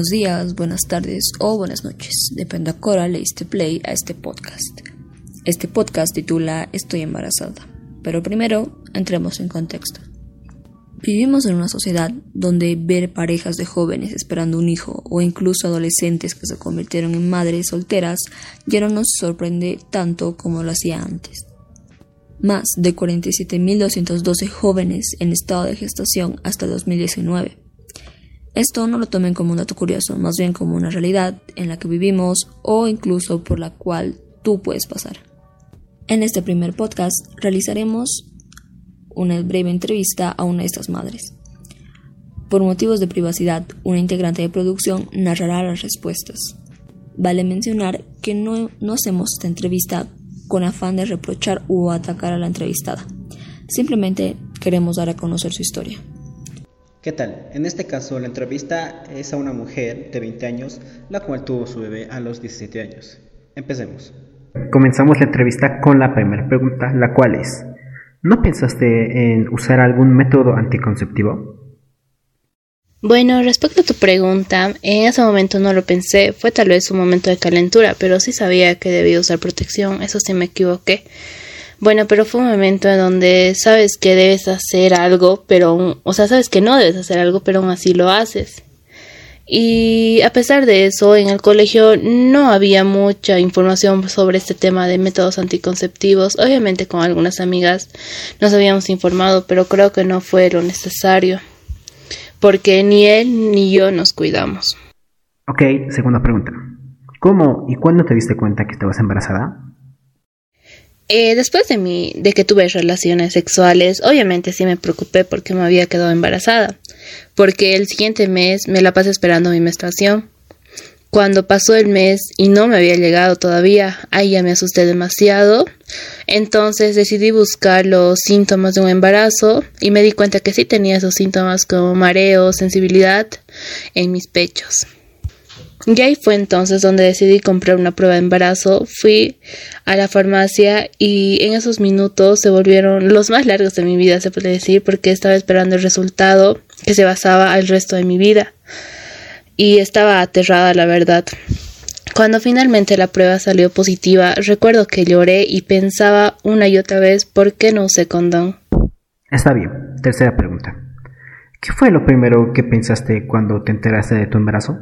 Buenos días, buenas tardes o buenas noches. Depende a qué le diste play a este podcast. Este podcast titula Estoy embarazada. Pero primero, entremos en contexto. Vivimos en una sociedad donde ver parejas de jóvenes esperando un hijo o incluso adolescentes que se convirtieron en madres solteras ya no nos sorprende tanto como lo hacía antes. Más de 47.212 jóvenes en estado de gestación hasta 2019 esto no lo tomen como un dato curioso, más bien como una realidad en la que vivimos o incluso por la cual tú puedes pasar. En este primer podcast realizaremos una breve entrevista a una de estas madres. Por motivos de privacidad, una integrante de producción narrará las respuestas. Vale mencionar que no, no hacemos esta entrevista con afán de reprochar o atacar a la entrevistada. Simplemente queremos dar a conocer su historia. ¿Qué tal? En este caso, la entrevista es a una mujer de 20 años, la cual tuvo su bebé a los 17 años. Empecemos. Comenzamos la entrevista con la primera pregunta, la cual es, ¿no pensaste en usar algún método anticonceptivo? Bueno, respecto a tu pregunta, en ese momento no lo pensé, fue tal vez un momento de calentura, pero sí sabía que debía usar protección, eso sí me equivoqué. Bueno, pero fue un momento en donde sabes que debes hacer algo, pero, o sea, sabes que no debes hacer algo, pero aún así lo haces. Y a pesar de eso, en el colegio no había mucha información sobre este tema de métodos anticonceptivos. Obviamente con algunas amigas nos habíamos informado, pero creo que no fue lo necesario, porque ni él ni yo nos cuidamos. Ok, segunda pregunta. ¿Cómo y cuándo te diste cuenta que estabas embarazada? Eh, después de, mi, de que tuve relaciones sexuales, obviamente sí me preocupé porque me había quedado embarazada, porque el siguiente mes me la pasé esperando mi menstruación. Cuando pasó el mes y no me había llegado todavía, ahí ya me asusté demasiado. Entonces decidí buscar los síntomas de un embarazo y me di cuenta que sí tenía esos síntomas como mareo, sensibilidad en mis pechos. Y ahí fue entonces donde decidí comprar una prueba de embarazo. Fui a la farmacia y en esos minutos se volvieron los más largos de mi vida, se puede decir, porque estaba esperando el resultado que se basaba al resto de mi vida. Y estaba aterrada, la verdad. Cuando finalmente la prueba salió positiva, recuerdo que lloré y pensaba una y otra vez por qué no usé condón. Está bien. Tercera pregunta. ¿Qué fue lo primero que pensaste cuando te enteraste de tu embarazo?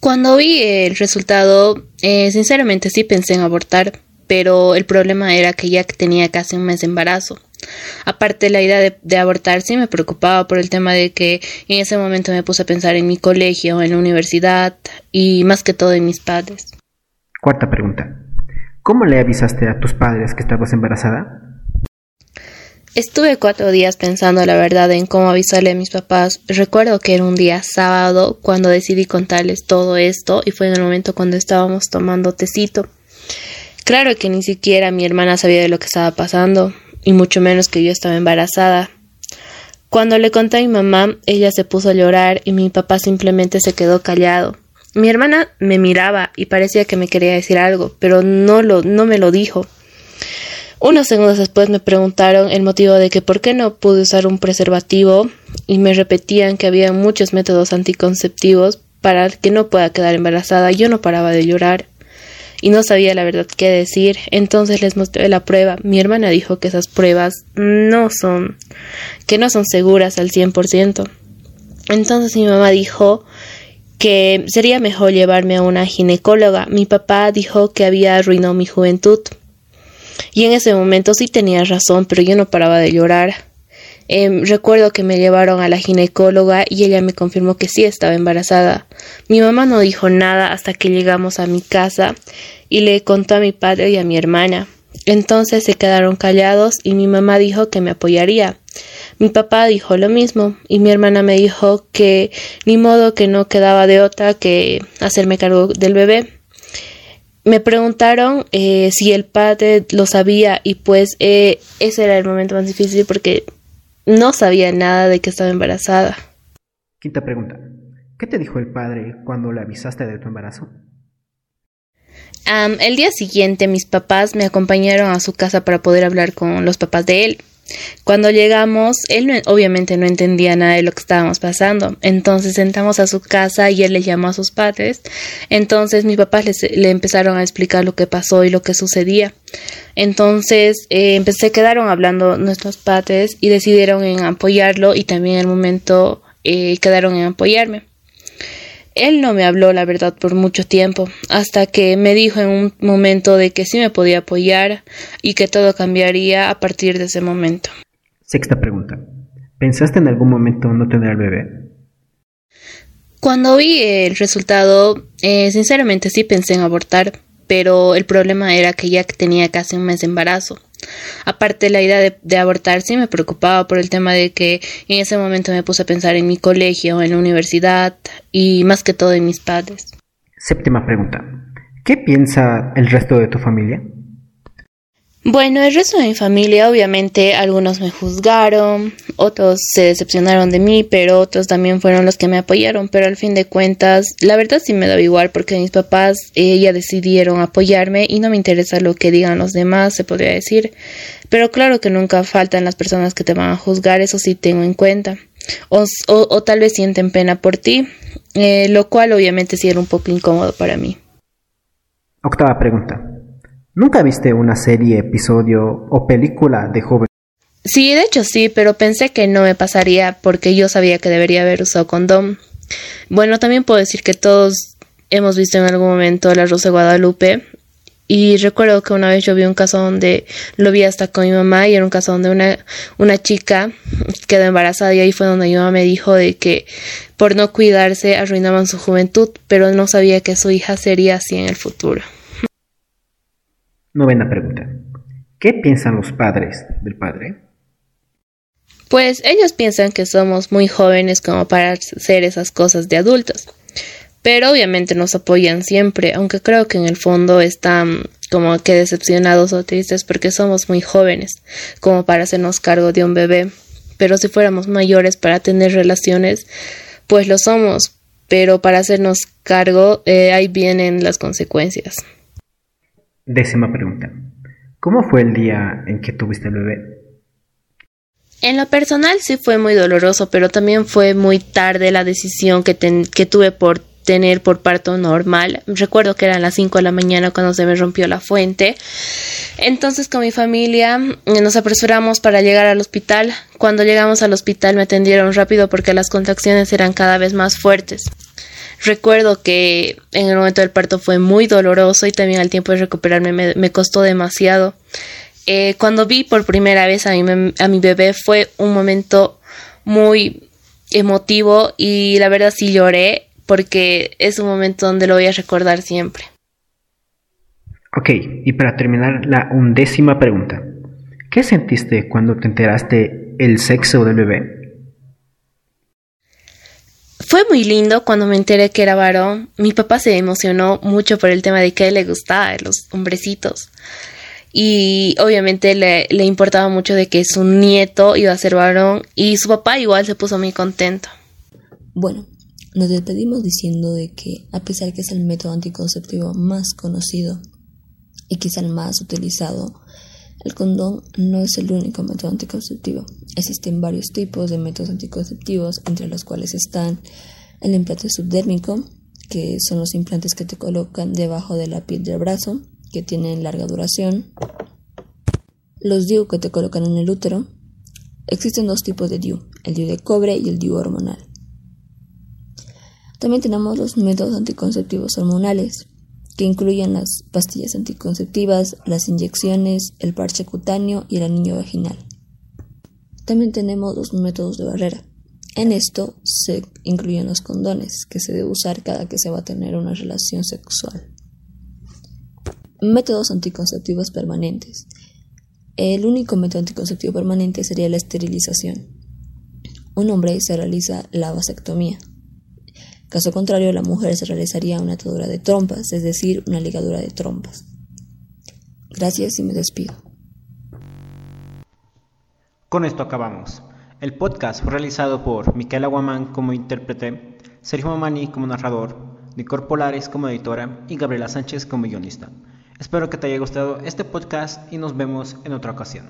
Cuando vi el resultado, eh, sinceramente sí pensé en abortar, pero el problema era que ya tenía casi un mes de embarazo. Aparte, la idea de, abortar sí me preocupaba por el tema de que en ese momento me puse a pensar en mi colegio, en la universidad y más que todo en mis padres. Cuarta pregunta. ¿Cómo le avisaste a tus padres que estabas embarazada? Estuve cuatro días pensando la verdad en cómo avisarle a mis papás. Recuerdo que era un día sábado cuando decidí contarles todo esto y fue en el momento cuando estábamos tomando tecito. Claro que ni siquiera mi hermana sabía de lo que estaba pasando y mucho menos que yo estaba embarazada. Cuando le conté a mi mamá, ella se puso a llorar y mi papá simplemente se quedó callado. Mi hermana me miraba y parecía que me quería decir algo, pero no lo no me lo dijo. Unos segundos después me preguntaron el motivo de que por qué no pude usar un preservativo y me repetían que había muchos métodos anticonceptivos para que no pueda quedar embarazada. Yo no paraba de llorar y no sabía la verdad qué decir. Entonces les mostré la prueba. Mi hermana dijo que esas pruebas no son, que no son seguras al 100%. Entonces mi mamá dijo que sería mejor llevarme a una ginecóloga. Mi papá dijo que había arruinado mi juventud. Y en ese momento sí tenía razón, pero yo no paraba de llorar. Em, recuerdo que me llevaron a la ginecóloga y ella me confirmó que sí estaba embarazada. Mi mamá no dijo nada hasta que llegamos a mi casa y le contó a mi padre y a mi hermana. Entonces se quedaron callados y mi mamá dijo que me apoyaría. Mi papá dijo lo mismo y mi hermana me dijo que ni modo que no quedaba de otra que hacerme cargo del bebé. Me preguntaron eh, si el padre lo sabía y pues eh, ese era el momento más difícil porque no sabía nada de que estaba embarazada. Quinta pregunta. ¿Qué te dijo el padre cuando le avisaste de tu embarazo? el día siguiente mis papás me acompañaron a su casa para poder hablar con los papás de él. Cuando llegamos, él obviamente no entendía nada de lo que estábamos pasando. Entonces sentamos a su casa y él le llamó a sus padres. Entonces mis papás le empezaron a explicar lo que pasó y lo que sucedía. Entonces eh, se quedaron hablando nuestros padres y decidieron en apoyarlo y también en el momento eh, quedaron en apoyarme. Él no me habló la verdad por mucho tiempo, hasta que me dijo en un momento de que sí me podía apoyar y que todo cambiaría a partir de ese momento. Sexta pregunta. ¿Pensaste en algún momento no tener bebé? Cuando vi el resultado, eh, sinceramente sí pensé en abortar, pero el problema era que ya tenía casi un mes de embarazo. Aparte, la idea de, abortar sí me preocupaba por el tema de que en ese momento me puse a pensar en mi colegio, en la universidad y más que todo en mis padres. Séptima pregunta. ¿Qué piensa el resto de tu familia? Bueno, el resto de mi familia, obviamente, algunos me juzgaron, otros se decepcionaron de mí, pero otros también fueron los que me apoyaron. Pero al fin de cuentas, la verdad sí me da igual porque mis papás eh, ya decidieron apoyarme y no me interesa lo que digan los demás, se podría decir. Pero claro que nunca faltan las personas que te van a juzgar, eso sí tengo en cuenta. O, o, tal vez sienten pena por ti, eh, lo cual obviamente sí era un poco incómodo para mí. Octava pregunta. ¿Nunca viste una serie, episodio o película de joven? Sí, de hecho sí, pero pensé que no me pasaría porque yo sabía que debería haber usado condón. Bueno, también puedo decir que todos hemos visto en algún momento La Rosa de Guadalupe y recuerdo que una vez yo vi un caso donde lo vi hasta con mi mamá y era un caso donde una, una chica quedó embarazada y ahí fue donde mi mamá me dijo de que por no cuidarse arruinaban su juventud, pero no sabía que su hija sería así en el futuro. Novena pregunta. ¿Qué piensan los padres del padre? Pues ellos piensan que somos muy jóvenes como para hacer esas cosas de adultos. Pero obviamente nos apoyan siempre, aunque creo que en el fondo están como que decepcionados o tristes porque somos muy jóvenes como para hacernos cargo de un bebé. Pero si fuéramos mayores para tener relaciones, pues lo somos. Pero para hacernos cargo, eh, ahí vienen las consecuencias. Décima pregunta. ¿Cómo fue el día en que tuviste el bebé? En lo personal sí fue muy doloroso, pero también fue muy tarde la decisión que, tuve por tener por parto normal. Recuerdo que eran las 5 de la mañana cuando se me rompió la fuente. Entonces con mi familia eh, nos apresuramos para llegar al hospital. Cuando llegamos al hospital me atendieron rápido porque las contracciones eran cada vez más fuertes. Recuerdo que en el momento del parto fue muy doloroso y también al tiempo de recuperarme me, costó demasiado. Eh, cuando vi por primera vez a mi, a mi bebé fue un momento muy emotivo y la verdad sí lloré porque es un momento donde lo voy a recordar siempre. Ok, y para terminar la undécima pregunta. ¿Qué sentiste cuando te enteraste el sexo del bebé? Fue muy lindo cuando me enteré que era varón. Mi papá se emocionó mucho por el tema de que le gustaba los hombrecitos. Y obviamente le, le importaba mucho de que su nieto iba a ser varón y su papá igual se puso muy contento. Bueno, nos despedimos diciendo de que a pesar que es el método anticonceptivo más conocido y quizá el más utilizado, el condón no es el único método anticonceptivo. Existen varios tipos de métodos anticonceptivos, entre los cuales están el implante subdérmico, que son los implantes que te colocan debajo de la piel del brazo, que tienen larga duración. Los DIU que te colocan en el útero. Existen dos tipos de DIU, el DIU de cobre y el DIU hormonal. También tenemos los métodos anticonceptivos hormonales, que incluyen las pastillas anticonceptivas, las inyecciones, el parche cutáneo y el anillo vaginal. También tenemos los métodos de barrera. En esto se incluyen los condones, que se debe usar cada que se va a tener una relación sexual. Métodos anticonceptivos permanentes. El único método anticonceptivo permanente sería la esterilización. Un hombre se realiza la vasectomía, Caso contrario, la mujer se realizaría una atadura de trompas, es decir, una ligadura de trompas. Gracias y me despido. Con esto acabamos. El podcast fue realizado por Miquela Guamán como intérprete, Sergio Mamani como narrador, Nicor Polares como editora y Gabriela Sánchez como guionista. Espero que te haya gustado este podcast y nos vemos en otra ocasión.